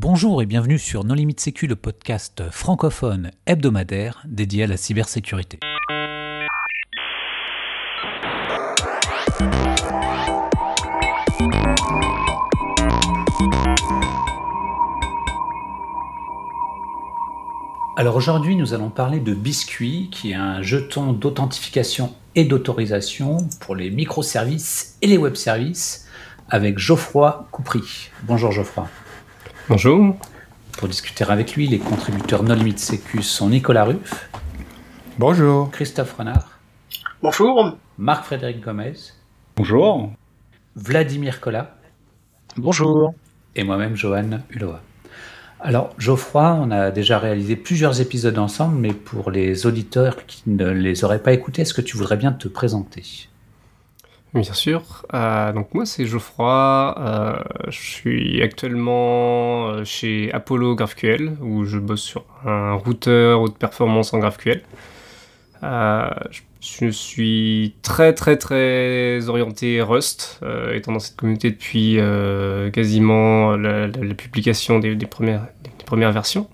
Bonjour et bienvenue sur Non Limite Sécu, le podcast francophone hebdomadaire dédié à la cybersécurité. Alors aujourd'hui, nous allons parler de Biscuit, qui est un jeton d'authentification et d'autorisation pour les microservices et les web services, avec Geoffroy Coupry. Bonjour Geoffroy. Bonjour. Pour discuter avec lui, les contributeurs No Limite Sécu sont Nicolas Ruff. Bonjour. Christophe Renard. Bonjour. Marc-Frédéric Gomez. Bonjour. Vladimir Collat. Bonjour. Et moi-même, Johan Hulot. Alors, Geoffroy, on a déjà réalisé plusieurs épisodes ensemble, mais pour les auditeurs qui ne les auraient pas écoutés, est-ce que tu voudrais bien te présenter? Bien sûr. Euh, donc moi, c'est Geoffroy. Euh, je suis actuellement euh, chez Apollo GraphQL, où je bosse sur un routeur haute performance en GraphQL. je suis très très très orienté Rust, étant dans cette communauté depuis quasiment la, publication des, premières, des, premières, versions.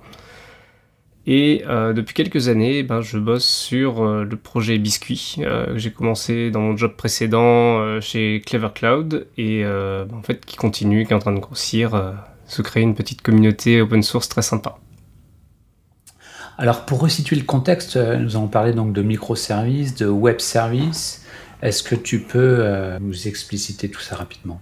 Et euh, depuis quelques années, ben, je bosse sur euh, le projet Biscuit euh, que j'ai commencé dans mon job précédent chez Clever Cloud et ben, en fait qui continue, qui est en train de grossir, se créer une petite communauté open source très sympa. Alors pour resituer le contexte, nous allons parler donc de microservices, de web services. Est-ce que tu peux nous expliciter tout ça rapidement?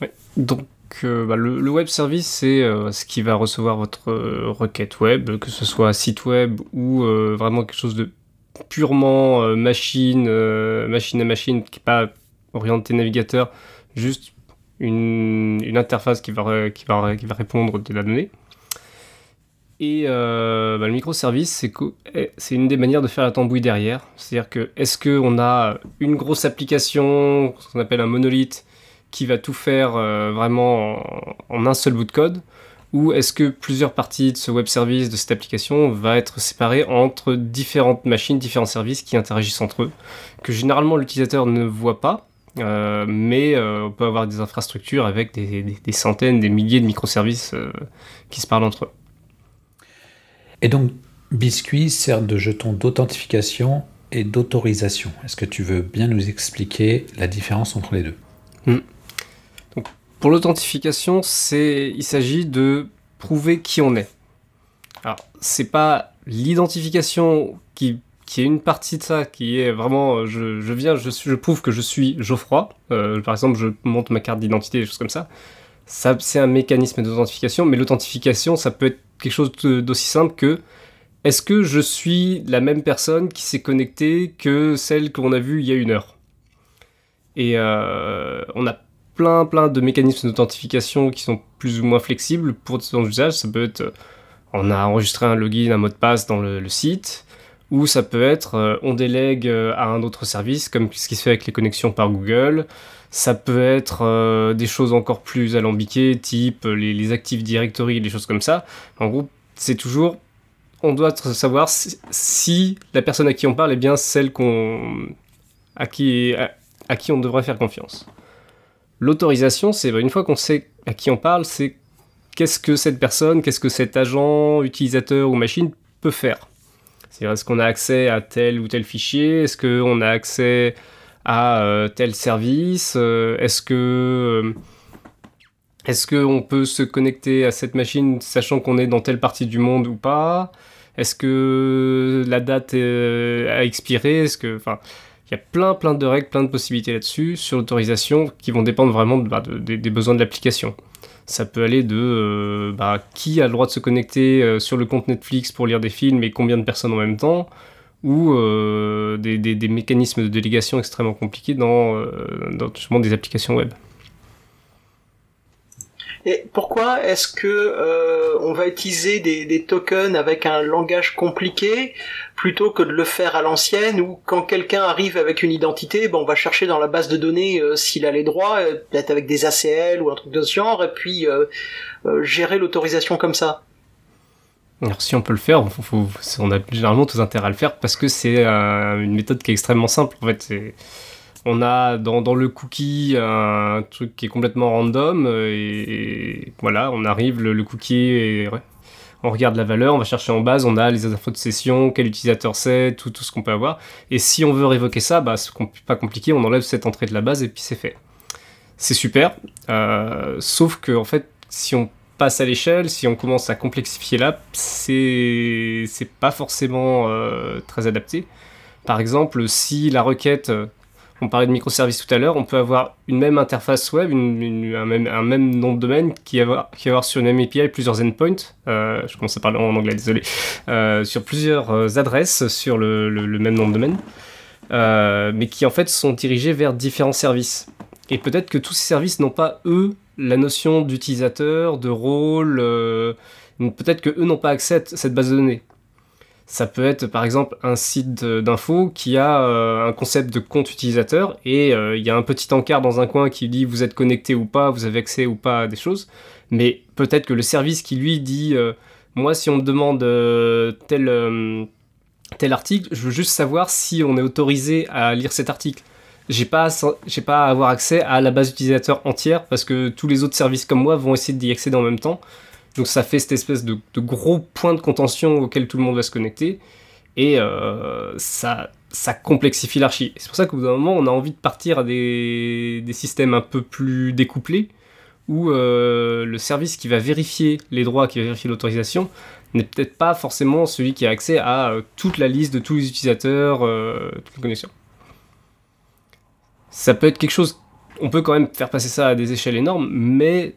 Oui, donc bah, le, web service, c'est euh, ce qui va recevoir votre euh, requête web, que ce soit site web ou euh, vraiment quelque chose de purement machine, machine à machine, qui n'est pas orienté navigateur, juste une, interface qui va, répondre de la donnée. Et bah, le microservice, eh, c'est une des manières de faire la tambouille derrière. C'est-à-dire que est-ce qu'on a une grosse application, ce qu'on appelle un monolithe, qui va tout faire euh, vraiment en, un seul bout de code ou est-ce que plusieurs parties de ce web service, de cette application, va être séparées entre différentes machines, différents services qui interagissent entre eux, que généralement l'utilisateur ne voit pas, euh, mais euh, on peut avoir des infrastructures avec des, centaines, des milliers de microservices qui se parlent entre eux. Et donc, Biscuit sert de jeton d'authentification et d'autorisation. Est-ce que tu veux bien nous expliquer la différence entre les deux? Hmm. Pour l'authentification, il s'agit de prouver qui on est. Alors, c'est pas l'identification qui, qui est une partie de ça, qui est vraiment, je, je viens, je, je prouve que je suis Geoffroy. Euh, par exemple, je monte ma carte d'identité, des choses comme ça. Ça, c'est un mécanisme d'authentification, mais l'authentification, ça peut être quelque chose d'aussi simple que est-ce que je suis la même personne qui s'est connectée que celle qu'on a vue il y a une heure? Et euh, on a plein plein de mécanismes d'authentification qui sont plus ou moins flexibles pour son usage. Ça peut être, euh, on a enregistré un login, un mot de passe dans le, site, ou ça peut être, euh, on délègue euh, à un autre service, comme ce qui se fait avec les connexions par Google. Ça peut être des choses encore plus alambiquées, type les, les, Active Directory, des choses comme ça. En gros, c'est toujours, on doit savoir si, la personne à qui on parle est bien celle qu'on, à qui, à qui on devrait faire confiance. L'autorisation, c'est une fois qu'on sait à qui on parle, c'est qu'est-ce que cette personne, qu'est-ce que cet agent, utilisateur ou machine peut faire. C'est est-ce qu'on a accès à tel ou tel fichier, est-ce qu'on a accès à euh, tel service, euh, est-ce que euh, qu'on peut se connecter à cette machine sachant qu'on est dans telle partie du monde ou pas? Est-ce que la date a expiré? Est-ce que, enfin, y a plein, plein de règles, plein de possibilités là-dessus sur l'autorisation qui vont dépendre vraiment bah, des besoins de l'application. Ça peut aller de euh, bah, qui a le droit de se connecter euh, sur le compte Netflix pour lire des films et combien de personnes en même temps, ou euh, des, mécanismes de délégation extrêmement compliqués dans, dans des applications web. Et pourquoi est-ce que on va utiliser des, tokens avec un langage compliqué plutôt que de le faire à l'ancienne où quand quelqu'un arrive avec une identité, ben on va chercher dans la base de données euh, s'il a les droits, euh, peut-être avec des ACL ou un truc de ce genre, et puis gérer l'autorisation comme ça. Alors si on peut le faire, on a généralement tous intérêt à le faire parce que c'est une méthode qui est extrêmement simple. En fait, on a dans, le cookie un truc qui est complètement random et, voilà, on arrive, le, cookie et on regarde la valeur, on va chercher en base, on a les infos de session, quel utilisateur c'est, tout, ce qu'on peut avoir. Et si on veut révoquer ça, bah, c'est pas compliqué, on enlève cette entrée de la base et puis c'est fait. C'est super, euh, sauf que en fait, si on passe à l'échelle, si on commence à complexifier l'app, c'est pas forcément euh, très adapté. Par exemple, si la requête, euh, on parlait de microservices tout à l'heure, on peut avoir une même interface web, un, même, nom de domaine qui va avoir sur une même API plusieurs endpoints, euh, je commence à parler en anglais, désolé, sur plusieurs adresses sur le, même nom de domaine, mais qui en fait sont dirigés vers différents services. Et peut-être que tous ces services n'ont pas, eux, la notion d'utilisateur, de rôle. Euh, peut-être que eux n'ont pas accès à cette base de données. Ça peut être par exemple un site d'info qui a euh, un concept de compte utilisateur et euh, il y a un petit encart dans un coin qui dit vous êtes connecté ou pas, vous avez accès ou pas à des choses. Mais peut-être que le service qui lui dit moi si on me demande tel, tel article, je veux juste savoir si on est autorisé à lire cet article j'ai pas, j'ai pas à avoir accès à la base utilisateur entière parce que tous les autres services comme moi vont essayer d'y accéder en même temps. Donc ça fait cette espèce de, gros point de contention auquel tout le monde va se connecter et euh, ça, complexifie l'archi. C'est pour ça qu'au bout d'un moment, on a envie de partir à des, des systèmes un peu plus découplés où euh, le service qui va vérifier les droits, qui va vérifier l'autorisation, n'est peut-être pas forcément celui qui a accès à euh, toute la liste de tous les utilisateurs, toutes les connexions ça peut être quelque chose. On peut quand même faire passer ça à des échelles énormes, mais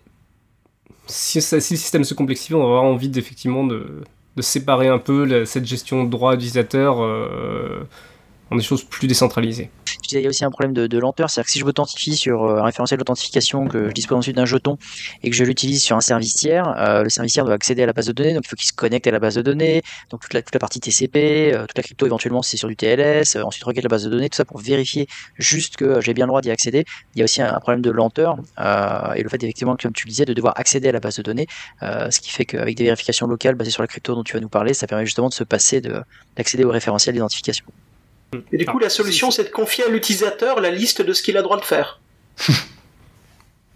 si, le système se complexifie, on va avoir envie d'effectivement de, séparer un peu cette gestion droit utilisateur euh, en des choses plus décentralisées il y a aussi un problème de, lenteur, c'est-à-dire que si je m'authentifie sur euh, un référentiel d'authentification que je dispose ensuite d'un jeton et que je l'utilise sur un service tiers, euh, le service tiers doit accéder à la base de données, donc il faut qu'il se connecte à la base de données, donc toute la, partie TCP, euh, toute la crypto éventuellement c'est sur du TLS, ensuite requête la base de données, tout ça pour vérifier juste que j'ai bien le droit d'y accéder. Il y a aussi un, problème de lenteur et le fait effectivement, comme tu le disais, de devoir accéder à la base de données, ce qui fait qu'avec des vérifications locales basées sur la crypto dont tu vas nous parler, ça permet justement de se passer d'accéder au référentiel d'identification. Et du coup, la solution, c'est de confier à l'utilisateur la liste de ce qu'il a droit de faire.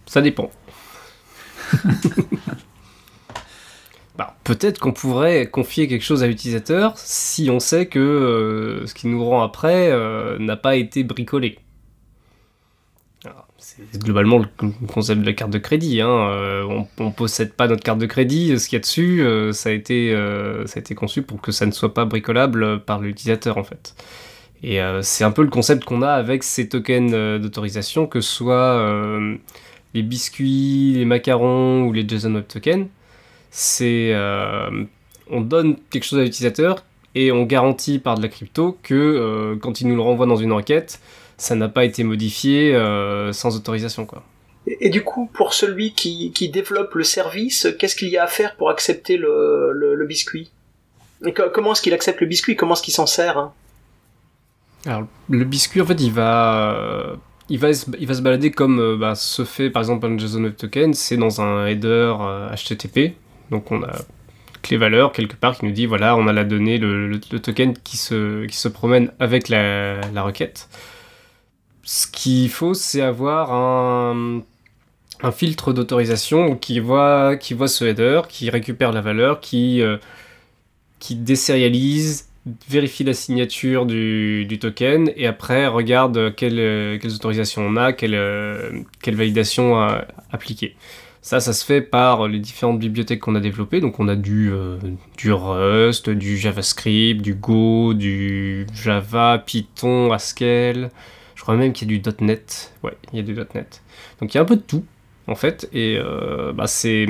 Ça dépend. bah, Peut-être qu'on pourrait confier quelque chose à l'utilisateur si on sait que euh, ce qui nous rend après euh, n'a pas été bricolé. C'est globalement le concept de la carte de crédit. Hein. Euh, on ne possède pas notre carte de crédit. Ce qu'il y a dessus, ça, a été, ça a été conçu pour que ça ne soit pas bricolable par l'utilisateur en fait. Et euh, c'est un peu le concept qu'on a avec ces tokens euh, d'autorisation, que ce soit euh, les biscuits, les macarons ou les JSON Web Tokens. C'est, on donne quelque chose à l'utilisateur et on garantit par de la crypto que quand il nous le renvoie dans une requête, ça n'a pas été modifié sans autorisation. Quoi. Et, du coup, pour celui qui, développe le service, qu'est-ce qu'il y a à faire pour accepter le, biscuit? Comment est-ce qu'il accepte le biscuit? Comment est-ce qu'il s'en sert hein? Alors, le biscuit, en fait, il va, il va, il va se balader comme euh, bah, se fait par exemple un JSON Web Token, c'est dans un header HTTP. Euh, Donc, on a clé valeur quelque part qui nous dit voilà, on a la donnée, le, token qui se, qui se promène avec la, la requête. Ce qu'il faut, c'est avoir un, un filtre d'autorisation qui voit, qui voit ce header, qui récupère la valeur, qui, euh, qui désérialise vérifie la signature du, token et après regarde quelles autorisations on a, quelle, euh, quelle validation à appliquer. Ça, ça se fait par les différentes bibliothèques qu'on a développées. Donc on a du, euh, du Rust, du JavaScript, du Go, du Java, Python, Haskell. Je crois même qu'il y a du .NET. Ouais, il y a du .NET. Donc il y a un peu de tout, en fait. Et euh, bah, c'est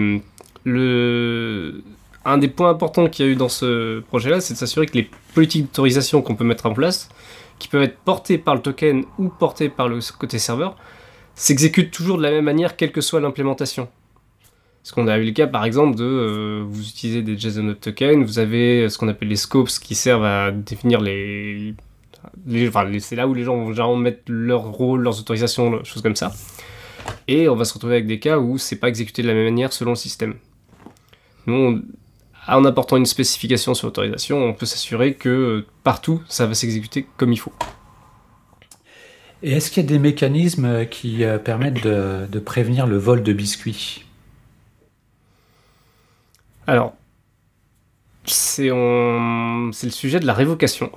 le un des points importants qu'il y a eu dans ce projet-là, c'est de s'assurer que les politiques d'autorisation qu'on peut mettre en place, qui peuvent être portées par le token ou portées par le côté serveur, s'exécutent toujours de la même manière, quelle que soit l'implémentation. Parce qu'on a eu le cas, par exemple, de euh, vous utilisez des JSON Tokens, vous avez ce qu'on appelle les scopes qui servent à définir les. enfin, c'est là où les gens vont généralement mettre leur rôle, leurs autorisations, choses comme ça. Et on va se retrouver avec des cas où c'est pas exécuté de la même manière selon le système. Nous, en apportant une spécification sur l'autorisation, on peut s'assurer que partout, ça va s'exécuter comme il faut. Et est-ce qu'il y a des mécanismes qui permettent de, prévenir le vol de biscuits? Alors, c'est le sujet de la révocation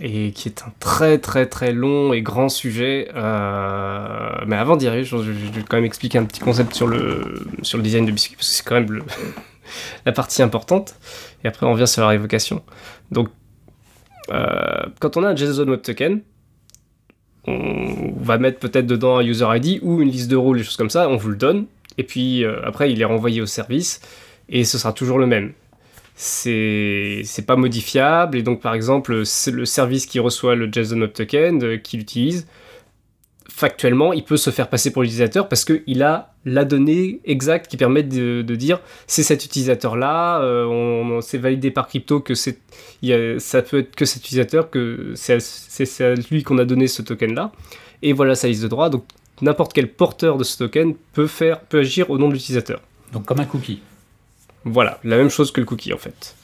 et qui est un très très très long et grand sujet. Euh, mais avant d'y arriver, je, vais quand même expliquer un petit concept sur le, sur le design de biscuit, parce que c'est quand même la partie importante. Et après, on revient sur la révocation. Donc, euh, quand on a un JSON Web Token, on va mettre peut-être dedans un user ID ou une liste de rôles, des choses comme ça, on vous le donne. Et puis euh, après, il est renvoyé au service et ce sera toujours le même c'est pas modifiable et donc par exemple c'est le service qui reçoit le JSON Web Token euh, qu'il utilise factuellement il peut se faire passer pour l'utilisateur parce qu'il a la donnée exacte qui permet de, dire c'est cet utilisateur là euh, on, s'est validé par crypto que c'est ça peut être que cet utilisateur que c'est à lui qu'on a donné ce token là et voilà sa liste de droits. Donc n'importe quel porteur de ce token peut faire peut agir au nom de l'utilisateur. Donc comme un cookie. Voilà, la même chose que le cookie en fait.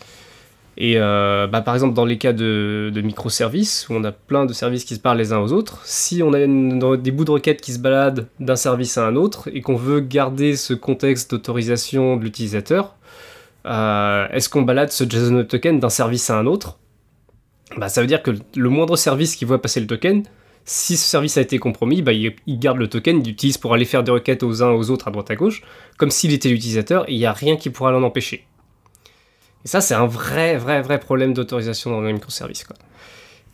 Et euh, bah, par exemple, dans les cas de, microservices, où on a plein de services qui se parlent les uns aux autres, si on a des bouts de requête qui se baladent d'un service à un autre et qu'on veut garder ce contexte d'autorisation de l'utilisateur, euh, est-ce qu'on balade ce JSON token d'un service à un autre? Bah, Ça veut dire que le moindre service qui voit passer le token, si ce service a été compromis, bah, il, garde le token, il l'utilise pour aller faire des requêtes aux uns aux autres à droite à gauche, comme s'il était l'utilisateur, et il n'y a rien qui pourra l'en empêcher. Et ça, c'est un vrai, vrai, vrai problème d'autorisation dans les microservices. Quoi.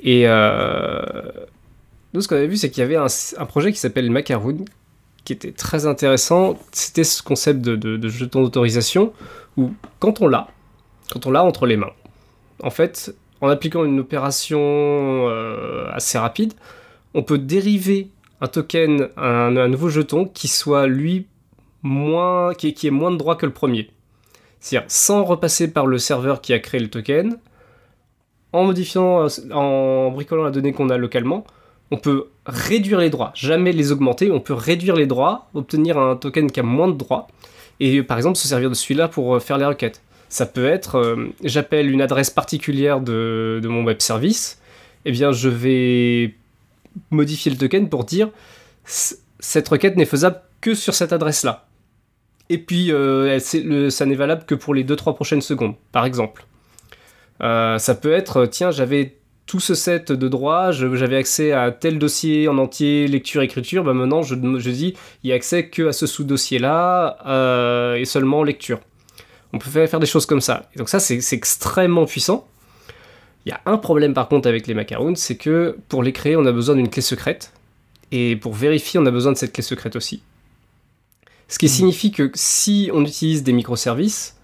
Et euh, nous, ce qu'on avait vu, c'est qu'il y avait un, projet qui s'appelle Macaroon, qui était très intéressant. C'était ce concept de, jeton d'autorisation, où quand on l'a, quand on l'a entre les mains, en fait, en appliquant une opération euh, assez rapide, on peut dériver un token, un, nouveau jeton qui soit lui moins, qui, qui ait moins de droits que le premier. C'est-à-dire sans repasser par le serveur qui a créé le token, en modifiant, en bricolant la donnée qu'on a localement, on peut réduire les droits, jamais les augmenter, on peut réduire les droits, obtenir un token qui a moins de droits, et par exemple se servir de celui-là pour euh, faire les requêtes. Ça peut être, euh, j'appelle une adresse particulière de, mon web service, eh bien je vais modifier le token pour dire cette requête n'est faisable que sur cette adresse-là. Et puis, euh, ça n'est valable que pour les 2-3 prochaines secondes, par exemple. Euh, ça peut être, tiens, j'avais tout ce set de droits, j'avais accès à tel dossier en entier, lecture, écriture, bah maintenant je, dis, il y a accès que à ce sous-dossier-là euh, et seulement lecture. On peut faire, des choses comme ça. Et donc ça, c'est extrêmement puissant. Il y a un problème par contre avec les macaroons, c'est que pour les créer, on a besoin d'une clé secrète. Et pour vérifier, on a besoin de cette clé secrète aussi. Ce qui hmm. signifie que si on utilise des microservices,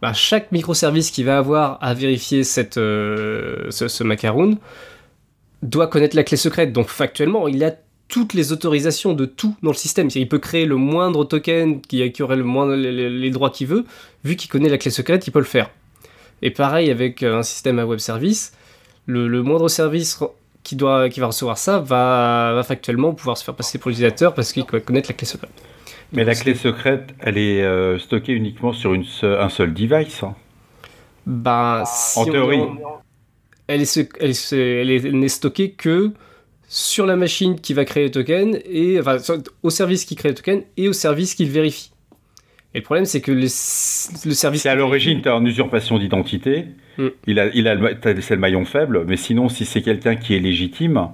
bah, chaque microservice qui va avoir à vérifier cette, euh, ce, macaroon doit connaître la clé secrète. Donc factuellement, il a toutes les autorisations de tout dans le système. Il peut créer le moindre token qui, qui aurait le moindre, les droits qu'il veut. Vu qu'il connaît la clé secrète, il peut le faire. Et pareil avec euh, un système à web service, le, moindre service qui, doit, qui va recevoir ça va, factuellement pouvoir se faire passer pour l'utilisateur parce qu'il va connaître la clé secrète. Mais la clé secrète, elle est euh, stockée uniquement sur une un seul device hein bah, En théorie. elle, est, elle, elle, n'est stockée que sur la machine qui va créer le token, et, enfin, au service qui crée le token et au service qui le vérifie. Et le problème, c'est que le, service. C'est à l'origine, tu as une usurpation d'identité. Mm. Il a, il a, c'est le maillon faible, mais sinon, si c'est quelqu'un qui est légitime,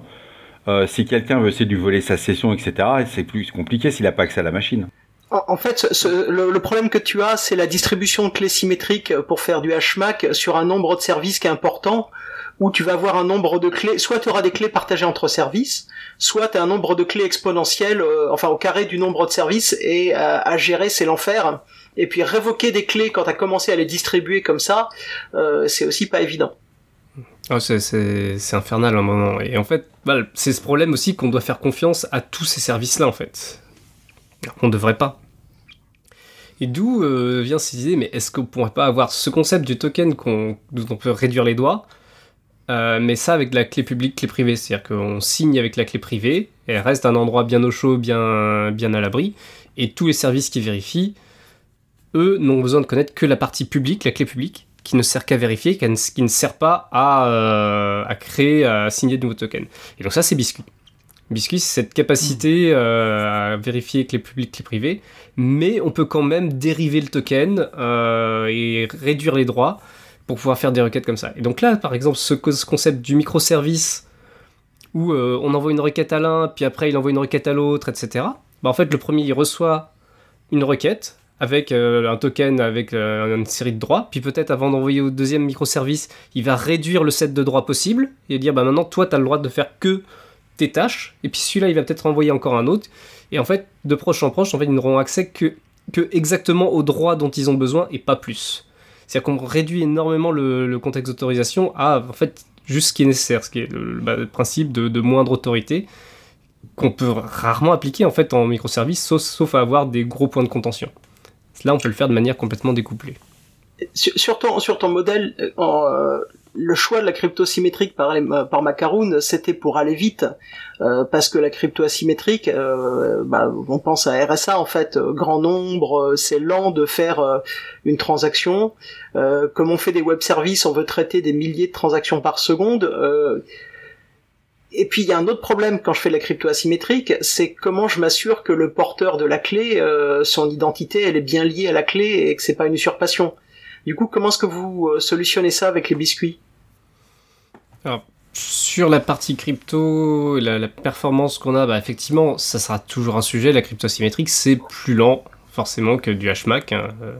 euh, si quelqu'un veut essayer de voler sa session, etc., c'est plus compliqué s'il n'a pas accès à la machine. En fait, le, problème que tu as, c'est la distribution de clés symétriques pour faire du HMAC sur un nombre de services qui est important où tu vas avoir un nombre de clés, soit tu auras des clés partagées entre services, soit tu as un nombre de clés exponentiel, euh, enfin au carré du nombre de services, et euh, à gérer c'est l'enfer. Et puis révoquer des clés quand tu as commencé à les distribuer comme ça, euh, c'est aussi pas évident. Oh, c'est infernal un moment. Et en fait, bah, c'est ce problème aussi qu'on doit faire confiance à tous ces services-là, en fait. On ne devrait pas. Et d'où vient cette idée, mais est-ce qu'on pourrait pas avoir ce concept du token qu'on dont on peut réduire les doigts euh, mais ça avec la clé publique, clé privée, c'est-à-dire qu'on signe avec la clé privée, elle reste un endroit bien au chaud, bien, bien à l'abri, et tous les services qui vérifient, eux, n'ont besoin de connaître que la partie publique, la clé publique, qui ne sert qu'à vérifier, qui ne, sert pas à, euh, à, créer, à signer de nouveaux tokens. Et donc ça, c'est Biscuit. Biscuit, c'est cette capacité à vérifier clé publique, clé privée, mais on peut quand même dériver le token et réduire les droits pour pouvoir faire des requêtes comme ça. Et donc là, par exemple, ce, concept du microservice où on envoie une requête à l'un, puis après il envoie une requête à l'autre, etc. Bah, en fait, le premier, il reçoit une requête avec euh, un token avec euh, une série de droits, puis peut-être avant d'envoyer au deuxième microservice, il va réduire le set de droits possible et dire bah maintenant toi tu as le droit de faire que tes tâches, et puis celui-là il va peut-être envoyer encore un autre, et en fait de proche en proche, en fait ils n'auront accès que, que exactement aux droits dont ils ont besoin et pas plus. C'est-à-dire qu'on réduit énormément le, contexte d'autorisation à en fait juste ce qui est nécessaire, ce qui est le, bah, principe de, moindre autorité qu'on peut rarement appliquer en fait en microservice, sauf, à avoir des gros points de contention. Là, on peut le faire de manière complètement découplée. Sur, ton, modèle, euh, euh, le choix de la crypto symétrique par, par Macaroon, c'était pour aller vite, euh, parce que la crypto asymétrique, bah, on pense à RSA en fait, grand nombre, c'est lent de faire une transaction. comme on fait des web services, on veut traiter des milliers de transactions par seconde et puis il y a un autre problème quand je fais de la crypto asymétrique, c'est comment je m'assure que le porteur de la clé, euh, son identité, elle est bien liée à la clé et que c'est pas une usurpation. Du coup, comment est-ce que vous euh, solutionnez ça avec les biscuits? Alors, sur la partie crypto, la, performance qu'on a, bah, effectivement, ça sera toujours un sujet. La crypto asymétrique, c'est plus lent, forcément, que du HMAC. Hein, euh.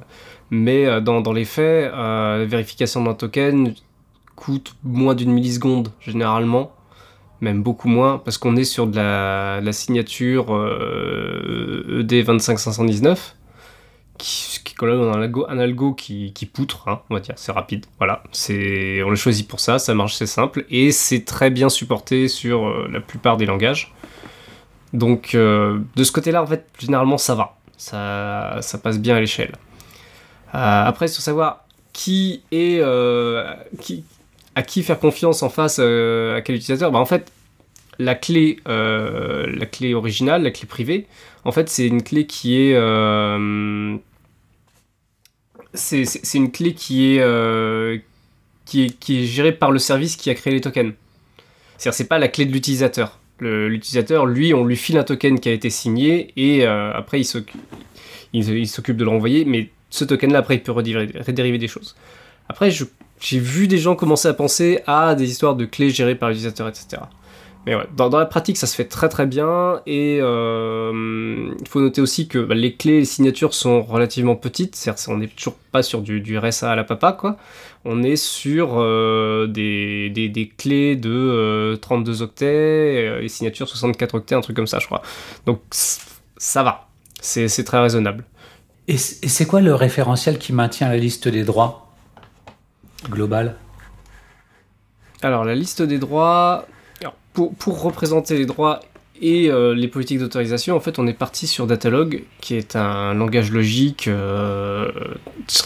mais dans, les faits, la vérification d'un token coûte moins d'une milliseconde, généralement même beaucoup moins, parce qu'on est sur de la, signature euh, ED25519, qui, qui est quand même un algo, un algo qui, poutre, hein, on va dire, c'est rapide. Voilà, c'est, on le choisit pour ça, ça marche, c'est simple, et c'est très bien supporté sur euh, la plupart des langages. Donc, euh, de ce côté-là, en fait, généralement, ça va. Ça, ça passe bien à l'échelle. après, sur savoir qui est, qui, à qui faire confiance en face euh, à quel utilisateur? Bah, En fait, la clé, euh, la clé originale, la clé privée, en fait, c'est une clé qui est. Euh, c'est une clé qui est, qui est, qui est gérée par le service qui a créé les tokens. C'est-à-dire, c'est pas la clé de l'utilisateur. L'utilisateur, lui, on lui file un token qui a été signé et après, il s'occupe de le renvoyer, mais ce token-là, après, il peut redériver des choses. Après, je j'ai vu des gens commencer à penser à des histoires de clés gérées par l'utilisateur, etc. Mais ouais, dans, la pratique, ça se fait très très bien. Et euh, il faut noter aussi que bah, les clés, les signatures sont relativement petites. C'est-à-dire on n'est toujours pas sur du, RSA à la papa, quoi. On est sur euh, des, des, clés de 32 euh, octets, les signatures 64 octets, un truc comme ça, je crois. Donc ça va. C'est très raisonnable. Et c'est quoi le référentiel qui maintient la liste des droits? Global Alors, la liste des droits, pour, représenter les droits et euh, les politiques d'autorisation, en fait, on est parti sur Datalog, qui est un langage logique euh,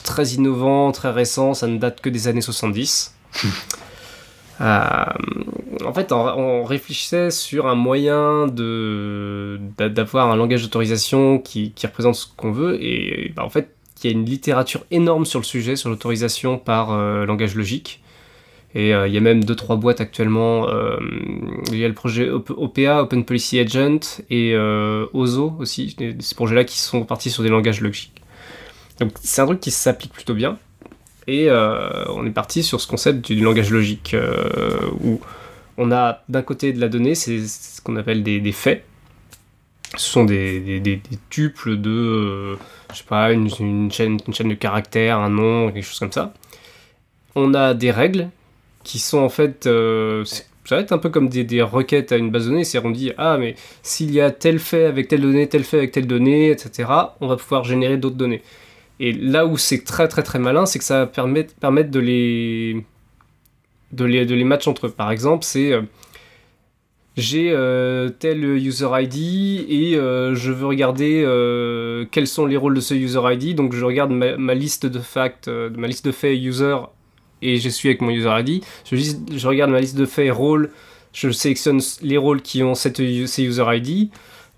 très innovant, très récent, ça ne date que des années 70. Euh, en fait, on, réfléchissait sur un moyen de d'avoir un langage d'autorisation qui, représente ce qu'on veut, et bah, en fait, il y a une littérature énorme sur le sujet, sur l'autorisation par euh, langage logique. Et euh, il y a même 2-3 boîtes actuellement. Euh, il y a le projet OPA, Open Policy Agent, et OZO aussi, ces projets-là qui sont partis sur des langages logiques. Donc c'est un truc qui s'applique plutôt bien. Et on est parti sur ce concept du, langage logique, où on a d'un côté de la donnée, c'est ce qu'on appelle des, faits. Ce sont des, des tuples de je sais pas, une, chaîne, une chaîne de caractères, un nom, quelque chose comme ça. On a des règles qui sont en fait. Euh, ça va être un peu comme des, requêtes à une base de données, c'est on dit ah mais s'il y a tel fait avec telle donnée, tel fait avec telle donnée, etc. On va pouvoir générer d'autres données. Et là où c'est très très très malin, c'est que ça va permettre, de les de les de les match entre eux. Par exemple, c'est euh, j'ai euh, tel user ID et euh, je veux regarder euh, quels sont les rôles de ce user ID. Donc je regarde ma, liste de facts, ma liste de faits user et je suis avec mon user ID. Je, je regarde ma liste de faits rôles, je sélectionne les rôles qui ont cette, ces user ID.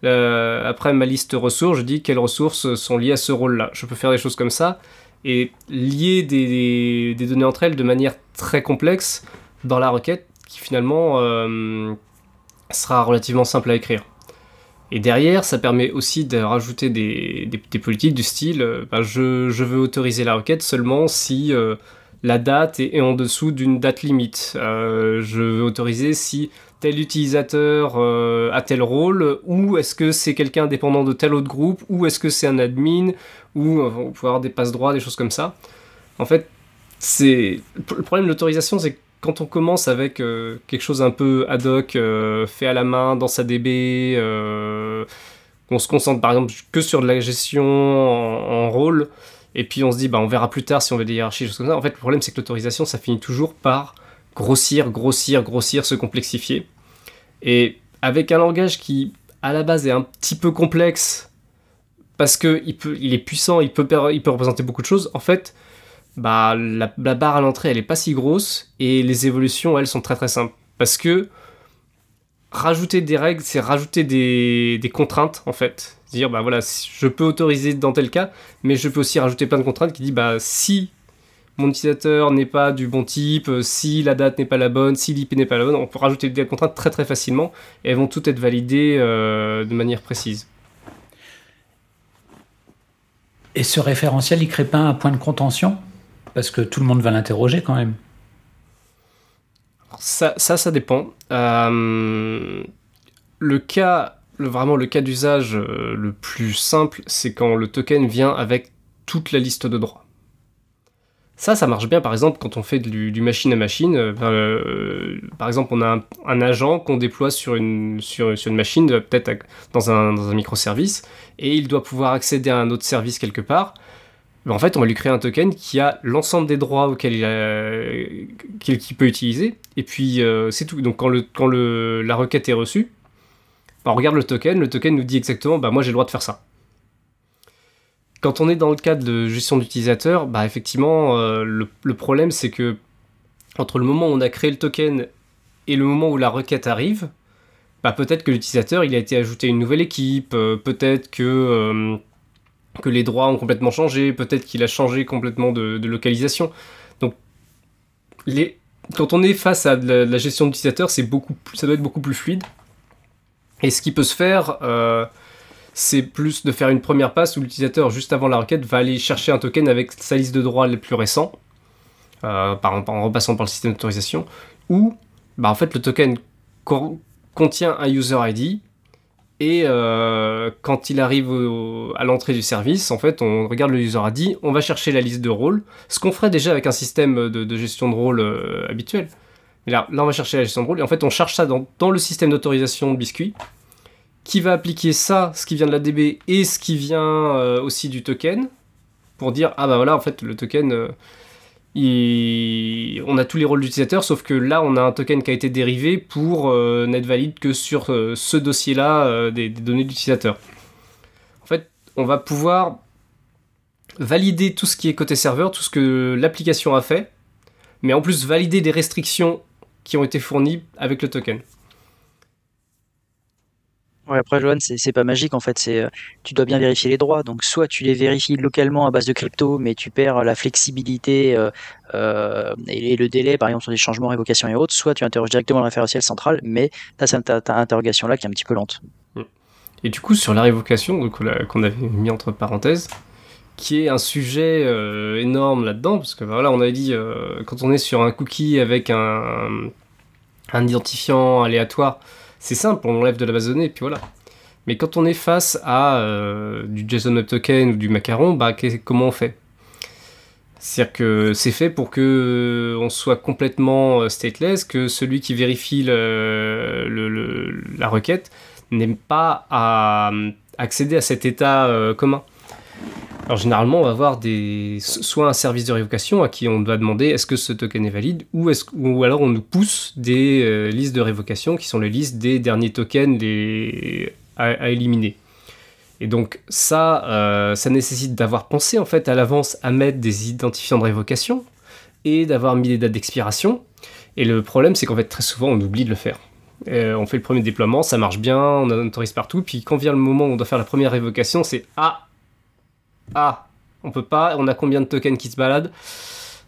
après ma liste ressources, je dis quelles ressources sont liées à ce rôle-là. Je peux faire des choses comme ça et lier des, des, données entre elles de manière très complexe dans la requête qui finalement sera relativement simple à écrire. Et derrière, ça permet aussi de rajouter des, politiques du style bah, je, veux autoriser la requête seulement si la date est, en dessous d'une date limite. je veux autoriser si tel utilisateur a tel rôle, ou est-ce que c'est quelqu'un dépendant de tel autre groupe, ou est-ce que c'est un admin, ou on peut avoir des passe droits, des choses comme ça. En fait, c'est le problème de l'autorisation, c'est quand on commence avec euh, quelque chose un peu ad hoc, euh, fait à la main dans sa DB, euh, on se concentre par exemple que sur de la gestion en, rôle, et puis on se dit bah on verra plus tard si on veut des hiérarchies, choses comme ça. En fait, le problème c'est que l'autorisation, ça finit toujours par grossir, grossir, grossir, se complexifier. Et avec un langage qui à la base est un petit peu complexe parce que il, est puissant, il peut représenter beaucoup de choses, en fait, bah, la, barre à l'entrée, elle est pas si grosse, et les évolutions, elles, sont très très simples. Parce que rajouter des règles, c'est rajouter des, contraintes, en fait. Dire, bah voilà, je peux autoriser dans tel cas, mais je peux aussi rajouter plein de contraintes qui disent, bah si mon utilisateur n'est pas du bon type, si la date n'est pas la bonne, si l'IP n'est pas la bonne, on peut rajouter des contraintes très très facilement, et elles vont toutes être validées euh, de manière précise. Et ce référentiel, il crée pas un point de contention? Parce que tout le monde va l'interroger quand même. Ça, ça, dépend. Euh, le cas, vraiment le cas d'usage euh, le plus simple, c'est quand le token vient avec toute la liste de droits. Ça, ça marche bien, par exemple, quand on fait du, machine à machine. Euh, par exemple, on a un, agent qu'on déploie sur une, sur, une machine, peut-être dans un, dans un, microservice, et il doit pouvoir accéder à un autre service quelque part. En fait, on va lui créer un token qui a l'ensemble des droits auxquels il, peut utiliser, et puis euh, c'est tout. Donc, quand, la requête est reçue, bah, on regarde le token, le token nous dit exactement, bah, moi j'ai le droit de faire ça. Quand on est dans le cadre de gestion d'utilisateur, bah effectivement, euh, le, problème c'est que entre le moment où on a créé le token et le moment où la requête arrive, bah peut-être que l'utilisateur il a été ajouté à une nouvelle équipe, euh, peut-être que, que les droits ont complètement changé, peut-être qu'il a changé complètement de, localisation. Donc les, quand on est face à la, gestion d'utilisateur, c'est beaucoup, ça doit être beaucoup plus fluide. Et ce qui peut se faire, c'est plus de faire une première passe où l'utilisateur, juste avant la requête, va aller chercher un token avec sa liste de droits les plus récents, euh, en repassant par le système d'autorisation, ou bah, en fait le token contient un user ID, et euh, quand il arrive à l'entrée du service, en fait, on regarde le user ID, on va chercher la liste de rôles, ce qu'on ferait déjà avec un système de, gestion de rôle euh, habituel. Mais là, on va chercher la gestion de rôle, et en fait, on cherche ça dans, dans le système d'autorisation de Biscuit, qui va appliquer ça, ce qui vient de la DB et ce qui vient euh, aussi du token, pour dire ah bah voilà en fait le token, euh, on a tous les rôles d'utilisateur, sauf que là on a un token qui a été dérivé pour euh, n'être valide que sur ce dossier-là des, des, données d'utilisateur. En fait, on va pouvoir valider tout ce qui est côté serveur, tout ce que l'application a fait, mais en plus valider des restrictions qui ont été fournies avec le token. Ouais, après, Johan, c'est pas magique en fait. C'est euh, tu dois bien vérifier les droits. Donc, soit tu les vérifies localement à base de crypto, mais tu perds la flexibilité euh, euh, et, le délai, par exemple, sur des changements, révocations et autres. Soit tu interroges directement le référentiel central, mais tu as cette interrogation là qui est un petit peu lente. Et du coup, sur la révocation qu'on avait mis entre parenthèses, qui est un sujet énorme là-dedans, parce que voilà, on avait dit quand on est sur un cookie avec un, un identifiant aléatoire c'est simple, on enlève de la base de et puis voilà. Mais quand on est face à euh, du JSON Web Token ou du macaron, bah, comment on fait? C'est-à-dire que c'est fait pour que euh, on soit complètement euh, stateless, que celui qui vérifie la requête n'aime pas à accéder à cet état commun. Alors généralement, on va avoir des, soit un service de révocation à qui on va demander est-ce que ce token est valide, ou, ou alors on nous pousse des euh, listes de révocation qui sont les listes des derniers tokens à, éliminer. Et donc ça, euh, ça nécessite d'avoir pensé en fait à l'avance à mettre des identifiants de révocation et d'avoir mis des dates d'expiration. Et le problème, c'est qu'en fait très souvent on oublie de le faire. Euh, on fait le premier déploiement, ça marche bien, on autorise partout, puis quand vient le moment où on doit faire la première révocation, c'est ah ah, on peut pas, on a combien de tokens qui se baladent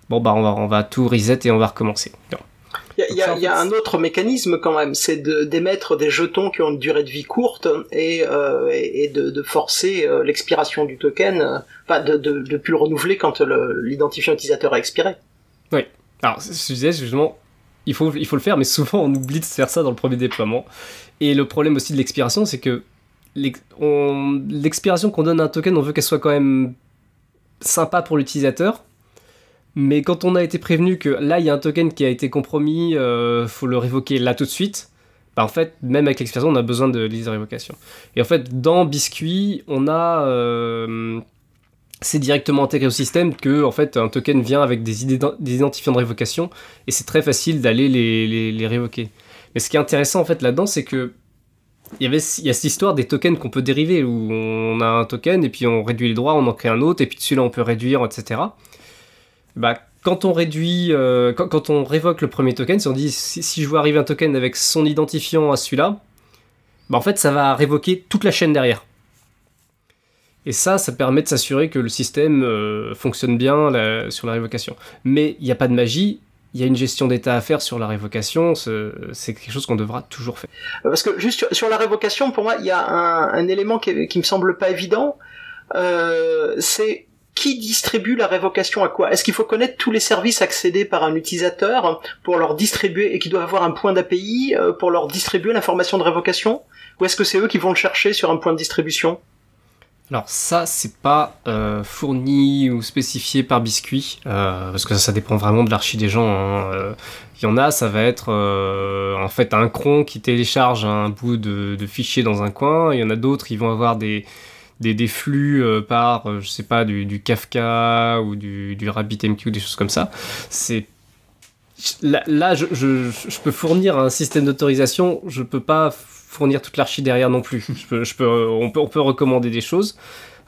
Bon bah on va, on va tout reset et on va recommencer. Il y a, y a un autre mécanisme quand même, c'est d'émettre des jetons qui ont une durée de vie courte et, euh, et de, de, forcer euh, l'expiration du token, euh, enfin de, de, de plus le renouveler quand l'identifiant utilisateur a expiré. Oui. Alors, je disais justement, il faut, il faut le faire, mais souvent on oublie de faire ça dans le premier déploiement. Et le problème aussi de l'expiration, c'est que l'expiration qu'on donne à un token, on veut qu'elle soit quand même sympa pour l'utilisateur, mais quand on a été prévenu que là, il y a un token qui a été compromis, euh, faut le révoquer là tout de suite, bah en fait, même avec l'expression, on a besoin de liste de révocation. Et en fait, dans Biscuit, on a... Euh, c'est directement intégré au système que en fait un token vient avec des, des identifiants de révocation et c'est très facile d'aller les, les, révoquer. Mais ce qui est intéressant en fait là-dedans, c'est que il y, a cette histoire des tokens qu'on peut dériver où on a un token et puis on réduit les droits, on en crée un autre et puis dessus là on peut réduire, etc bah, quand on réduit, euh, quand, on révoque le premier token, si on dit si, je vois arriver un token avec son identifiant à celui-là, bah en fait ça va révoquer toute la chaîne derrière. Et ça, ça permet de s'assurer que le système euh, fonctionne bien sur la révocation. Mais il n'y a pas de magie, il y a une gestion d'état à faire sur la révocation, c'est quelque chose qu'on devra toujours faire. Parce que juste sur, la révocation, pour moi, il y a un, élément qui, qui me semble pas évident, euh, c'est qui distribue la révocation à quoi? Est-ce qu'il faut connaître tous les services accédés par un utilisateur pour leur distribuer et qui doit avoir un point d'API euh, pour leur distribuer l'information de révocation? Ou est-ce que c'est eux qui vont le chercher sur un point de distribution? Alors ça, c'est pas euh, fourni ou spécifié par Biscuit, euh, parce que ça, ça, dépend vraiment de l'archi des gens. Hein. Il y en a, ça va être en fait un cron qui télécharge un bout de, de fichier dans un coin. Il y en a d'autres, ils vont avoir des, des, flux euh, par, euh, je sais pas, du, Kafka ou du, du RabbitMQ, des choses comme ça. C'est Là, je, je, peux fournir un système d'autorisation, je peux pas fournir toute l'archi derrière non plus. On, peut, recommander des choses.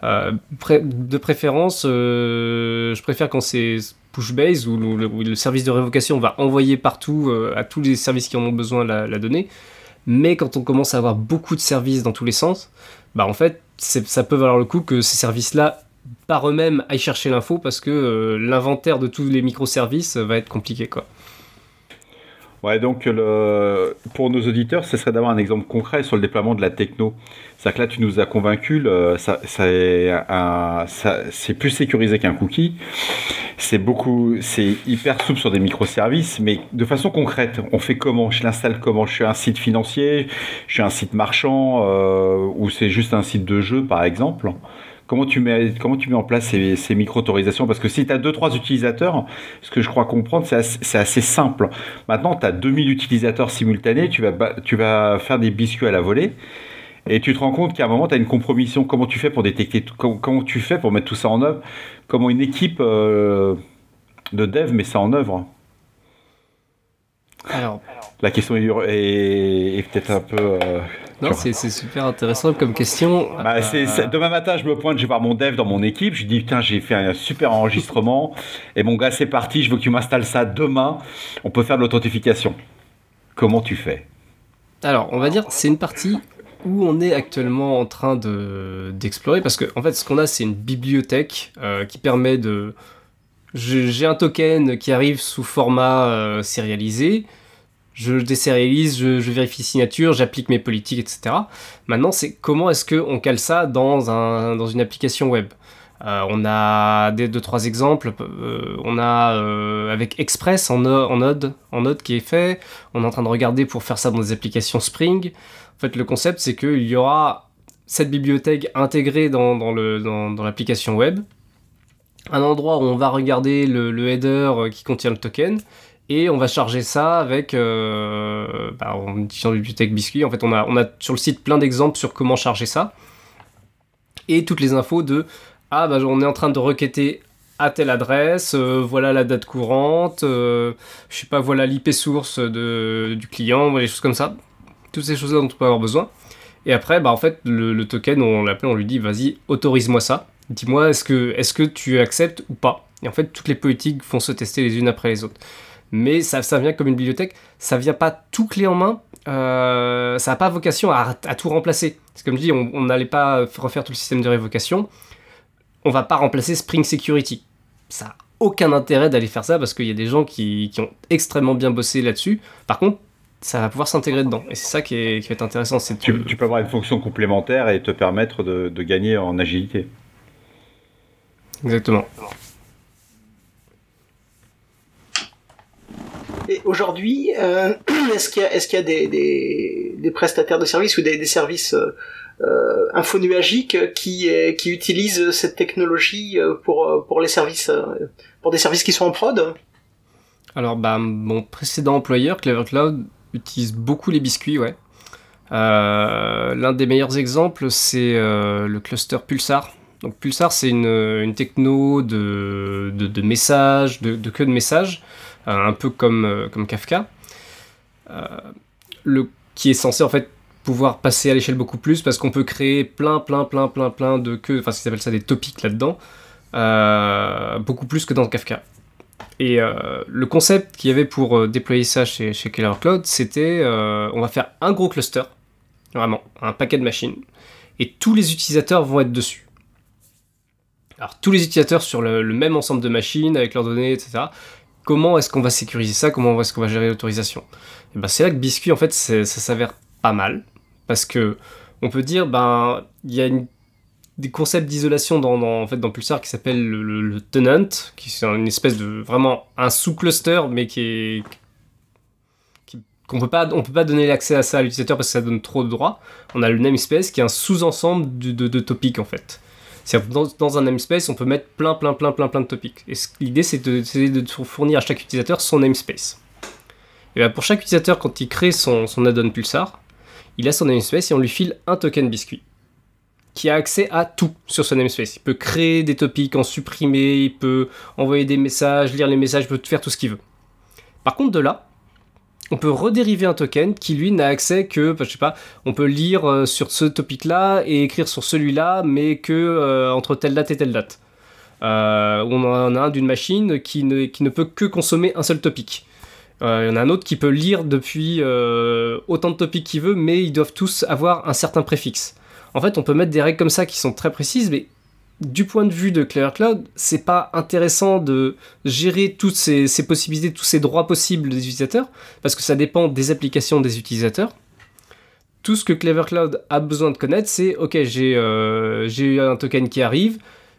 Euh, de préférence, je préfère quand c'est push-base, où, le, service de révocation va envoyer partout à tous les services qui en ont besoin la, donnée. Mais quand on commence à avoir beaucoup de services dans tous les sens, bah en fait, ça peut valoir le coup que ces services-là, par eux-mêmes, aillent chercher l'info parce que euh, l'inventaire de tous les microservices va être compliqué. Quoi. Ouais, donc pour nos auditeurs, ce serait d'avoir un exemple concret sur le déploiement de la techno. C'est-à-dire que là, tu nous as convaincu, ça, ça, c'est plus sécurisé qu'un cookie. C'est beaucoup, c'est hyper souple sur des microservices, mais de façon concrète, on fait comment? Je l'installe comment? Je suis un site financier, je suis un site marchand, euh, ou c'est juste un site de jeu, par exemple? Comment tu mets, comment tu mets en place ces, ces micro-autorisations? Parce que si tu as 2-3 utilisateurs, ce que je crois comprendre, c'est assez, assez, simple. Maintenant, tu as 2000 utilisateurs simultanés, tu vas, tu vas faire des biscuits à la volée. Et tu te rends compte qu'à un moment, tu as une compromission. Comment tu fais pour détecter comment, comment, tu fais pour mettre tout ça en œuvre? Comment une équipe euh, de dev met ça en œuvre? Alors, la question est, peut-être un peu. Euh, non, c'est super intéressant comme question. Bah, euh, demain matin, je me pointe, je vais voir mon dev dans mon équipe. Je lui dis Putain, j'ai fait un super enregistrement. et mon gars, c'est parti, je veux que tu m'installes ça demain. On peut faire de l'authentification. Comment tu fais? Alors, on va dire, c'est une partie où on est actuellement en train d'explorer. parce que, en fait, ce qu'on a, c'est une bibliothèque euh, qui permet de. J'ai un token qui arrive sous format sérialisé je désérialise, je, vérifie signature, j'applique mes politiques, etc. Maintenant, c'est comment est-ce qu'on cale ça dans, un, dans une application web? Euh, on a des, deux trois exemples. Euh, on a euh, avec Express en, Node, en Node qui est fait. On est en train de regarder pour faire ça dans des applications Spring. En fait, le concept c'est qu'il y aura cette bibliothèque intégrée dans, dans l'application dans, web. Un endroit où on va regarder le header qui contient le token et on va charger ça avec euh, bah, en utilisant bibliothèque Biscuit. En fait, on a, on a sur le site plein d'exemples sur comment charger ça et toutes les infos de ah bah on est en train de requêter à telle adresse, euh, voilà la date courante, euh, je sais pas, voilà l'IP source de, du client, des choses comme ça. Toutes ces choses-là dont on peut avoir besoin. Et après, bah en fait, le, token, on l'appelle, on lui dit, vas-y, autorise-moi ça. Dis-moi, est-ce que, est-ce que tu acceptes ou pas? Et en fait, toutes les politiques vont se tester les unes après les autres mais ça, ça vient comme une bibliothèque, ça vient pas tout clé en main, euh, ça n'a pas vocation à, tout remplacer. C'est comme je dis, on n'allait pas refaire tout le système de révocation, on va pas remplacer Spring Security. Ça aucun intérêt d'aller faire ça parce qu'il y a des gens qui, ont extrêmement bien bossé là-dessus. Par contre, ça va pouvoir s'intégrer dedans. Et c'est ça qui, est, qui va être intéressant. Tu, tu, peux avoir une fonction complémentaire et te permettre de, de gagner en agilité. Exactement. Et aujourd'hui, euh, est-ce qu'il y a, des, prestataires de services ou des, services euh, euh infonuagiques qui, utilisent cette technologie pour, les services, pour des services qui sont en prod? Alors, bah, mon précédent employeur, Clever Cloud, utilise beaucoup les biscuits, ouais. L'un des meilleurs exemples, c'est le cluster Pulsar. Donc Pulsar, c'est une, techno de, messages, de, queue de messages, un peu comme, euh, Kafka, euh, qui est censé en fait pouvoir passer à l'échelle beaucoup plus parce qu'on peut créer plein, plein, plein, plein, plein de queues, enfin, ils appellent ça des topics là-dedans, beaucoup plus que dans Kafka. Et le concept qu'il y avait pour déployer ça chez, chez Killer Cloud, c'était on va faire un gros cluster, vraiment, un paquet de machines, et tous les utilisateurs vont être dessus. Alors tous les utilisateurs sur le même ensemble de machines avec leurs données, etc comment est-ce qu'on va sécuriser ça Comment est-ce qu'on va gérer l'autorisation Et ben c'est là que Biscuit en fait ça s'avère pas mal parce que on peut dire ben il y a des concepts d'isolation dans, en fait dans Pulsar qui s'appelle le, tenant qui est une espèce de vraiment un sous-cluster mais qui est qu'on peut pas on peut pas donner l'accès à ça à l'utilisateur parce que ça donne trop de droits. On a le namespace qui est un sous-ensemble de, de, de topics en fait. Dans, un namespace, on peut mettre plein, plein, plein, plein, plein de topics. Et l'idée, c'est de, fournir à chaque utilisateur son namespace. Et bien pour chaque utilisateur, quand il crée son, son add-on Pulsar, il a son namespace et on lui file un token biscuit qui a accès à tout sur son namespace. Il peut créer des topics, en supprimer, il peut envoyer des messages, lire les messages, il peut faire tout ce qu'il veut. Par contre, de là, on peut redériver un token qui lui n'a accès que, bah, je sais pas, on peut lire euh, sur ce topic-là et écrire sur celui-là, mais que euh, entre telle date et telle date. Euh, on en a un d'une machine qui ne, qui ne peut que consommer un seul topic. Il y en a un autre qui peut lire depuis autant de topics qu'il veut, mais ils doivent tous avoir un certain préfixe. En fait, on peut mettre des règles comme ça qui sont très précises, mais du point de vue de Clear Cloud, c'est pas intéressant de gérer toutes ces, possibilités, tous ces droits possibles des utilisateurs, parce que ça dépend des applications des utilisateurs. Tout ce que Clever Cloud a besoin de connaître, c'est ok, j'ai euh, un token qui arrive,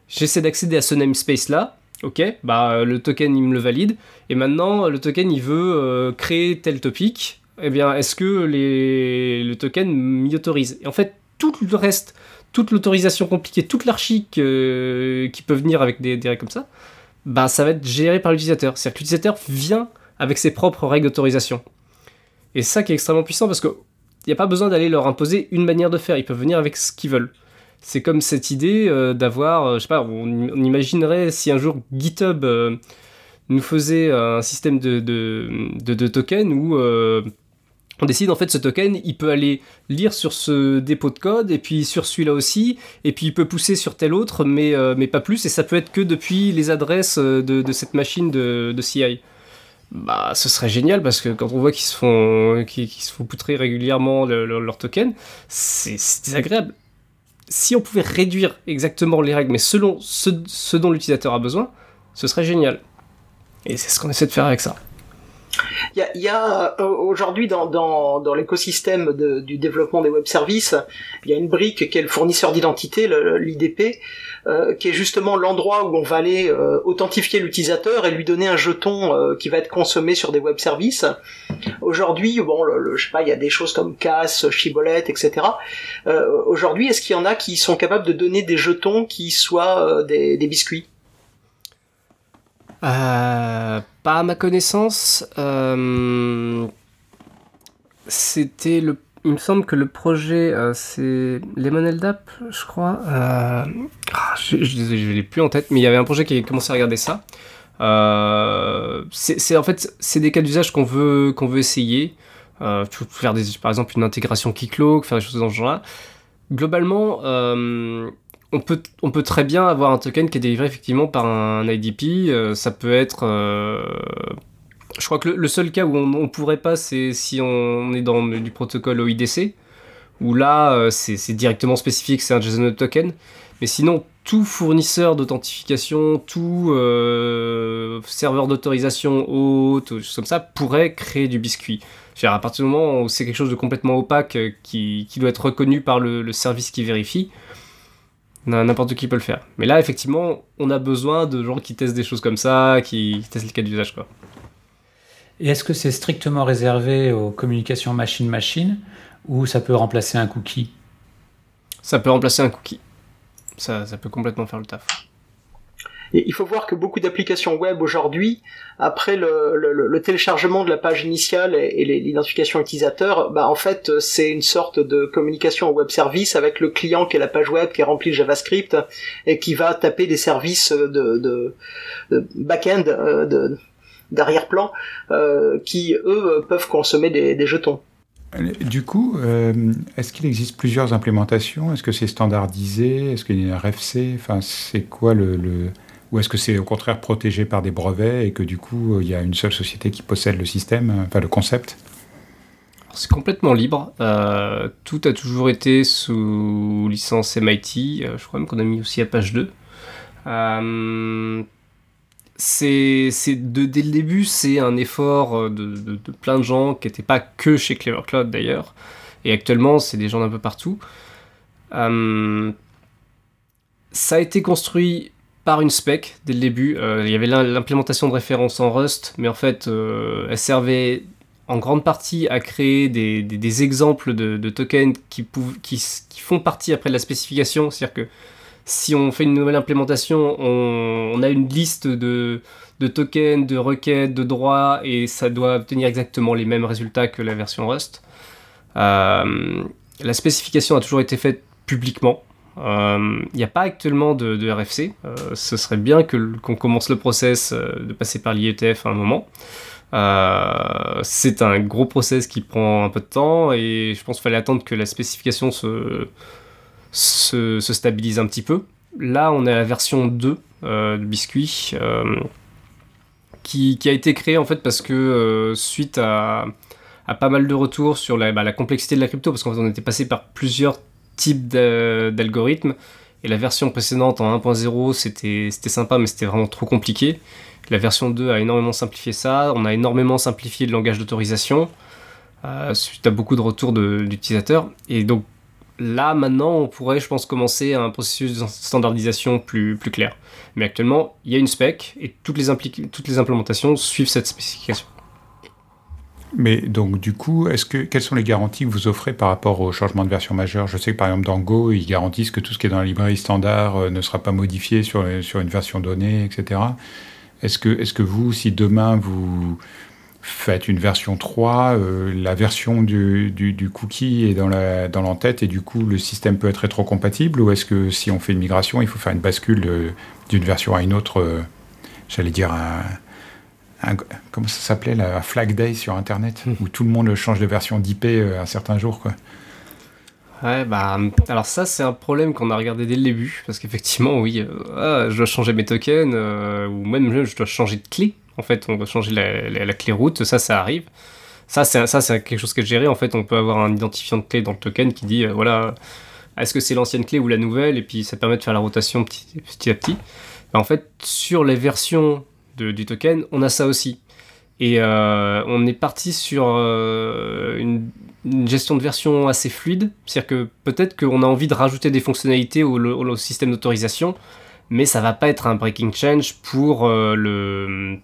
j'essaie d'accéder à ce namespace là, ok, bah le token il me le valide, et maintenant le token il veut euh, créer tel topic, eh bien est-ce que le token m'y autorise? Et en fait, tout le reste toute l'autorisation compliquée, toute l'archi qui peut venir avec des, règles comme ça, bah, ça va être géré par l'utilisateur. C'est-à-dire que l'utilisateur vient avec ses propres règles d'autorisation. Et ça qui est extrêmement puissant parce qu'il n'y a pas besoin d'aller leur imposer une manière de faire, ils peuvent venir avec ce qu'ils veulent. C'est comme cette idée euh, d'avoir, euh, je sais pas, on, imaginerait si un jour GitHub euh, nous faisait un système de, de, tokens où on décide en fait ce token, il peut aller lire sur ce dépôt de code et puis sur celui-là aussi, et puis il peut pousser sur tel autre, mais, euh, pas plus, et ça peut être que depuis les adresses euh, de, cette machine de, CI. Bah, ce serait génial parce que quand on voit qu'ils se font, qu'ils, se font poutrer régulièrement leur token, c'est, désagréable. Si on pouvait réduire exactement les règles, mais selon ce, ce dont l'utilisateur a besoin, ce serait génial. Et c'est ce qu'on essaie de faire avec ça. Il y a, euh, aujourd'hui dans, l'écosystème du développement des web services, il y a une brique qui est le fournisseur d'identité, l'IDP, euh, qui est justement l'endroit où on va aller euh, authentifier l'utilisateur et lui donner un jeton qui va être consommé sur des web services. Aujourd'hui, bon, je sais pas, il y a des choses comme Cass, Shibboleth, etc. aujourd'hui, est-ce qu'il y en a qui sont capables de donner des jetons qui soient des, biscuits? Pas à ma connaissance. Euh, c'était le. Il me semble que le projet, euh, c'est Lemon LDAP, je crois. Ah, je, je, je, l'ai plus en tête, mais il y avait un projet qui a commencé à regarder ça. c'est en fait c'est des cas d'usage qu'on veut qu'on veut essayer. faire des, par exemple une intégration Keycloak, faire des choses dans ce genre-là. Globalement, on peut, on peut très bien avoir un token qui est délivré effectivement par un IDP. Euh, ça peut être. Euh, je crois que le, seul cas où on, ne pourrait pas, c'est si on est dans du protocole OIDC, où là, euh, c'est directement spécifique, c'est un JSON token. Mais sinon, tout fournisseur d'authentification, tout serveur d'autorisation haute, ou choses comme ça, pourrait créer du biscuit. à partir du moment où c'est quelque chose de complètement opaque qui, doit être reconnu par le service qui vérifie, N'importe qui peut le faire. Mais là, effectivement, on a besoin de gens qui testent des choses comme ça, qui, testent les cas d'usage. Quoi. Et est-ce que c'est strictement réservé aux communications machine-machine ou ça peut remplacer un cookie? Ça peut remplacer un cookie. Ça, ça peut complètement faire le taf il faut voir que beaucoup d'applications web aujourd'hui, après le, téléchargement de la page initiale et, l'identification utilisateur, bah en fait c'est une sorte de communication au web service avec le client qui est la page web qui est remplie de JavaScript et qui va taper des services de, back-end, euh, d'arrière-plan, euh, qui eux peuvent consommer des, jetons. Du coup, euh, est-ce qu'il existe plusieurs implémentations? Est-ce que c'est standardisé? Est-ce qu'il y a un RFC Enfin, c'est quoi le, ou est-ce que c'est au contraire protégé par des brevets et que du coup il y a une seule société qui possède le système, enfin le concept? C'est complètement libre. Euh, tout a toujours été sous licence MIT. Euh, je crois même qu'on a mis aussi Apache 2. Euh, c'est, dès le début, c'est un effort de, plein de gens qui n'étaient pas que chez Clever Cloud d'ailleurs. Et actuellement, c'est des gens d'un peu partout. ça a été construit par une spec dès le début. Euh, il y avait l'implémentation de référence en Rust, mais en fait, euh, elle servait en grande partie à créer des, exemples de, tokens qui, font partie après de la spécification. C'est-à-dire que si on fait une nouvelle implémentation, on, a une liste de, tokens, de requêtes, de droits, et ça doit obtenir exactement les mêmes résultats que la version Rust. Euh, la spécification a toujours été faite publiquement. Il euh, n'y a pas actuellement de, RFC. Euh, ce serait bien qu'on commence le process euh, de passer par l'IETF à un moment. c'est un gros process qui prend un peu de temps et je pense qu'il fallait attendre que la spécification se, se, stabilise un petit peu. Là, on est à la version 2 du biscuit qui, a été créée en fait parce que suite à, pas mal de retours sur la, bah, la complexité de la crypto, parce qu'en fait on était passé par plusieurs type d'algorithme. Et la version précédente en 1.0, c'était sympa, mais c'était vraiment trop compliqué. La version 2 a énormément simplifié ça. On a énormément simplifié le langage d'autorisation euh, suite à beaucoup de retours d'utilisateurs. Et donc là, maintenant, on pourrait, je pense, commencer un processus de standardisation plus, plus clair. Mais actuellement, il y a une spec et toutes les, toutes les implémentations suivent cette spécification. Mais donc, du coup, est-ce que, quelles sont les garanties que vous offrez par rapport au changement de version majeure? Je sais que par exemple dans Go, ils garantissent que tout ce qui est dans la librairie standard euh, ne sera pas modifié sur, sur une version donnée, etc. Est-ce que, est que vous, si demain vous faites une version 3, euh, la version du, du, cookie est dans l'entête dans et du coup le système peut être rétrocompatible? Ou est-ce que si on fait une migration, il faut faire une bascule d'une version à une autre, euh, j'allais dire, un comment ça s'appelait, la Flag Day sur Internet, hmm. où tout le monde change de version d'IP euh, un certain jour, quoi. Ouais, bah, alors ça, c'est un problème qu'on a regardé dès le début, parce qu'effectivement, oui, euh, ah, je dois changer mes tokens, euh, ou même je dois changer de clé. En fait, on doit changer la, clé route, ça, ça arrive. Ça, c'est ça, c'est quelque chose qui est géré. En fait, on peut avoir un identifiant de clé dans le token qui dit, voilà, est-ce que c'est l'ancienne clé ou la nouvelle, et puis ça permet de faire la rotation petit, petit à petit. Bah, en fait, sur les versions du token, on a ça aussi. Et euh, on est parti sur euh, une, gestion de version assez fluide. C'est-à-dire que peut-être qu'on a envie de rajouter des fonctionnalités au, système d'autorisation, mais ça va pas être un breaking change pour, euh,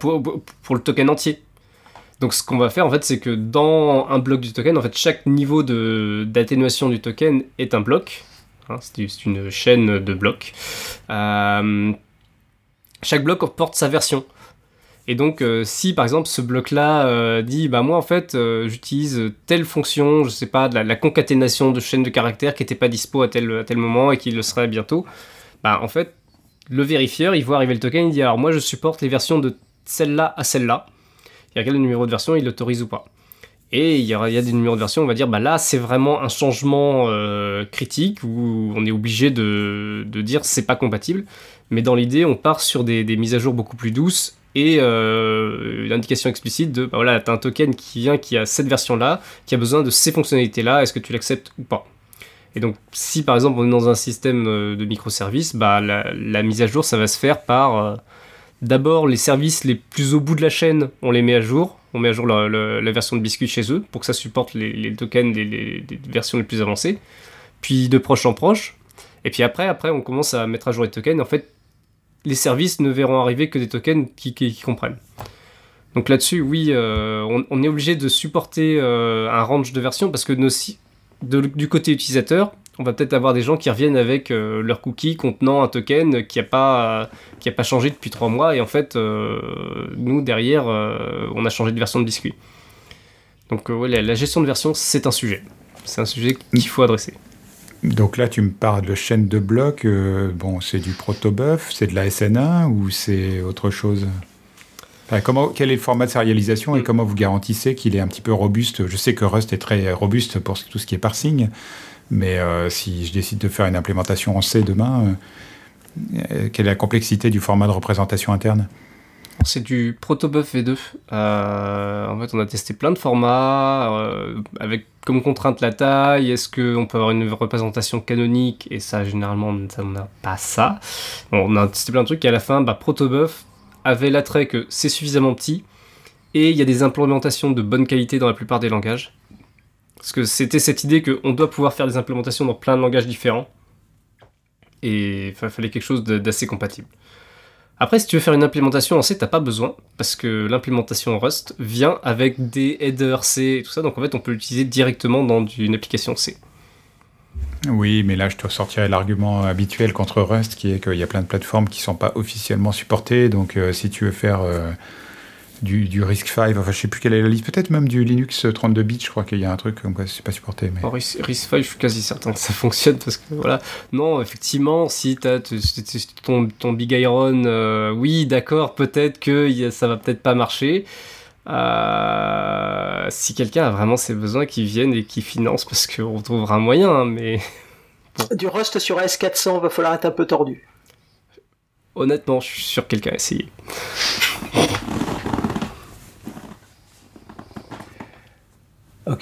pour, le token entier. Donc ce qu'on va faire en fait, c'est que dans un bloc du token, en fait, chaque niveau d'atténuation du token est un bloc. Hein, c'est une chaîne de blocs chaque bloc porte sa version. Et donc, euh, si par exemple ce bloc-là euh, dit, bah moi en fait, euh, j'utilise telle fonction, je sais pas, de la, concaténation de chaînes de caractères qui n'était pas dispo à tel, moment et qui le serait bientôt, bah en fait, le vérifieur, il voit arriver le token, il dit, alors moi je supporte les versions de celle-là à celle-là. Il regarde le numéro de version, il l'autorise ou pas. Et il y, a, il y, a, des numéros de version, on va dire, bah là c'est vraiment un changement critique où on est obligé de, de dire c'est pas compatible. Mais dans l'idée, on part sur des, mises à jour beaucoup plus douces et euh, une indication explicite de bah voilà, tu as un token qui vient qui a cette version-là, qui a besoin de ces fonctionnalités-là, est-ce que tu l'acceptes ou pas? Et donc, si par exemple on est dans un système euh, de microservices, bah, la, mise à jour, ça va se faire par euh, D'abord, les services les plus au bout de la chaîne, on les met à jour. On met à jour la, version de Biscuit chez eux pour que ça supporte les, tokens des, versions les plus avancées. Puis de proche en proche. Et puis après, après, on commence à mettre à jour les tokens. En fait, les services ne verront arriver que des tokens qui, comprennent. Donc là-dessus, oui, euh, on, est obligé de supporter euh, un range de versions parce que du côté utilisateur, on va peut-être avoir des gens qui reviennent avec euh, leur cookie contenant un token qui n'a pas, pas changé depuis trois mois et en fait, nous derrière, on a changé de version de biscuit. Donc la gestion de version, c'est un sujet. C'est un sujet qu'il faut adresser. Donc là, tu me parles de chaîne de blocs. Euh, bon, c'est du protobuf, c'est de la SN1 ou c'est autre chose? Comment, Quel est le format de sérialisation et mm. comment vous garantissez qu'il est un petit peu robuste? Je sais que Rust est très robuste pour tout ce qui est parsing, mais euh, si je décide de faire une implémentation en C demain, euh, quelle est la complexité du format de représentation interne? C'est du protobuf V2. en fait, on a testé plein de formats avec comme contrainte la taille Est-ce qu'on peut avoir une représentation canonique? Et ça, généralement, on n'a pas ça. on a testé plein de trucs et à la fin, bah, Protobuf avait l'attrait que c'est suffisamment petit et il y a des implémentations de bonne qualité dans la plupart des langages. Parce que c'était cette idée qu'on doit pouvoir faire des implémentations dans plein de langages différents. Et il fallait quelque chose d'assez compatible. Après, si tu veux faire une implémentation en C, t'as pas besoin, parce que l'implémentation Rust vient avec des headers C et tout ça, donc en fait, on peut l'utiliser directement dans une application C. Oui, mais là, je te sortirais l'argument habituel contre Rust, qui est qu'il y a plein de plateformes qui ne sont pas officiellement supportées, donc euh, si tu veux faire... Euh, du, du RISC-V, enfin je sais plus quelle est la liste, peut-être même du Linux 32 bits, je crois qu'il y a un truc comme quoi c'est pas supporté. Mais... RISC-V, je suis quasi certain que ça fonctionne parce que voilà. Non, effectivement, si tu as ton, ton Big Iron, euh, oui, d'accord, peut-être que ça va peut-être pas marcher. Euh, si quelqu'un a vraiment ses besoins, qu'il vienne et qu'il finance parce qu'on trouvera un moyen, hein, mais. Du Rust sur S400 va falloir être un peu tordu. Honnêtement, je suis sûr que quelqu'un a essayé.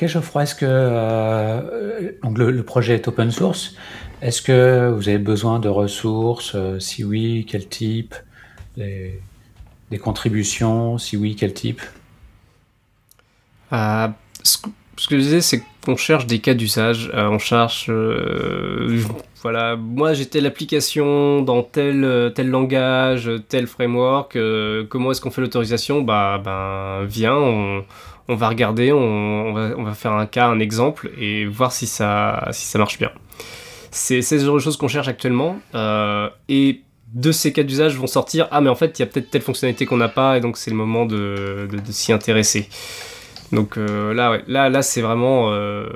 Ok Geoffroy, est-ce que euh, donc le, projet est open source. Est-ce que vous avez besoin de ressources? Euh, Si oui, quel type? Des, contributions? Si oui, quel type? Euh, ce, que je disais, c'est qu'on cherche des cas d'usage. on cherche, voilà, moi j'ai telle application dans tel tel langage, tel framework. comment est-ce qu'on fait l'autorisation? Bah ben viens, on on va regarder, on, va, faire un cas, un exemple et voir si ça, marche bien. C'est ce genre de choses qu'on cherche actuellement. Euh, et de ces cas d'usage vont sortir Ah, mais en fait, il y a peut-être telle fonctionnalité qu'on n'a pas et donc c'est le moment de, s'y intéresser. Donc euh, là, là, là c'est vraiment euh,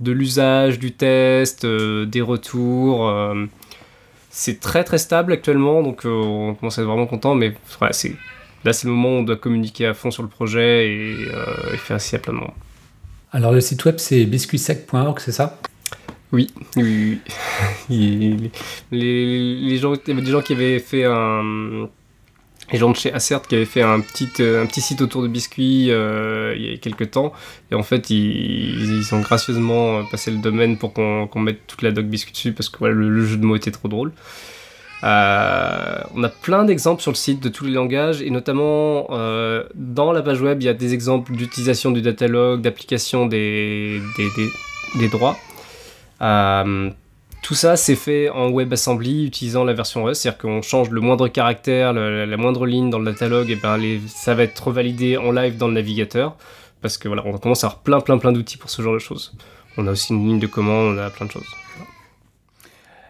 de l'usage, du test, des retours. c'est très très stable actuellement, donc on commence à être vraiment content, mais c'est Là, c'est le moment où on doit communiquer à fond sur le projet et, euh, faire ainsi à plein de monde. Alors, le site web, c'est biscuitsec.org, c'est ça? Oui, oui, les, les, gens, il y avait des gens qui avaient fait un. Les gens de chez Assert qui avaient fait un petit, euh, un petit site autour de biscuits euh, il y a quelques temps. Et en fait, ils, ils ont gracieusement passé le domaine pour qu'on mette toute la doc biscuit dessus parce que voilà, le, jeu de mots était trop drôle. Euh, on a plein d'exemples sur le site de tous les langages et notamment euh, dans la page web, il y a des exemples d'utilisation du datalog, d'application des, des, droits. Euh, tout ça, c'est fait en WebAssembly utilisant la version Rust, c'est-à-dire qu'on change le moindre caractère, la, moindre ligne dans le datalog, et ben ça va être revalidé en live dans le navigateur, parce que voilà, on commence à avoir plein plein plein d'outils pour ce genre de choses. On a aussi une ligne de commande, on a plein de choses.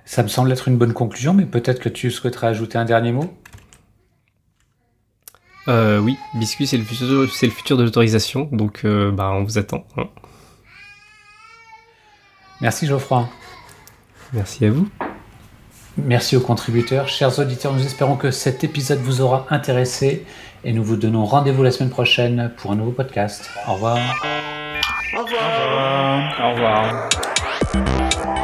Ça me semble être une bonne conclusion, mais peut-être que tu souhaiterais ajouter un dernier mot? Euh, Oui, Biscuit, c'est le futur, c'est le futur de l'autorisation, donc euh, bah, on vous attend. Hein. Merci Geoffroy. Merci à vous. Merci aux contributeurs. Chers auditeurs, nous espérons que cet épisode vous aura intéressé et nous vous donnons rendez-vous la semaine prochaine pour un nouveau podcast. Au revoir. Au revoir. Au revoir. Au revoir.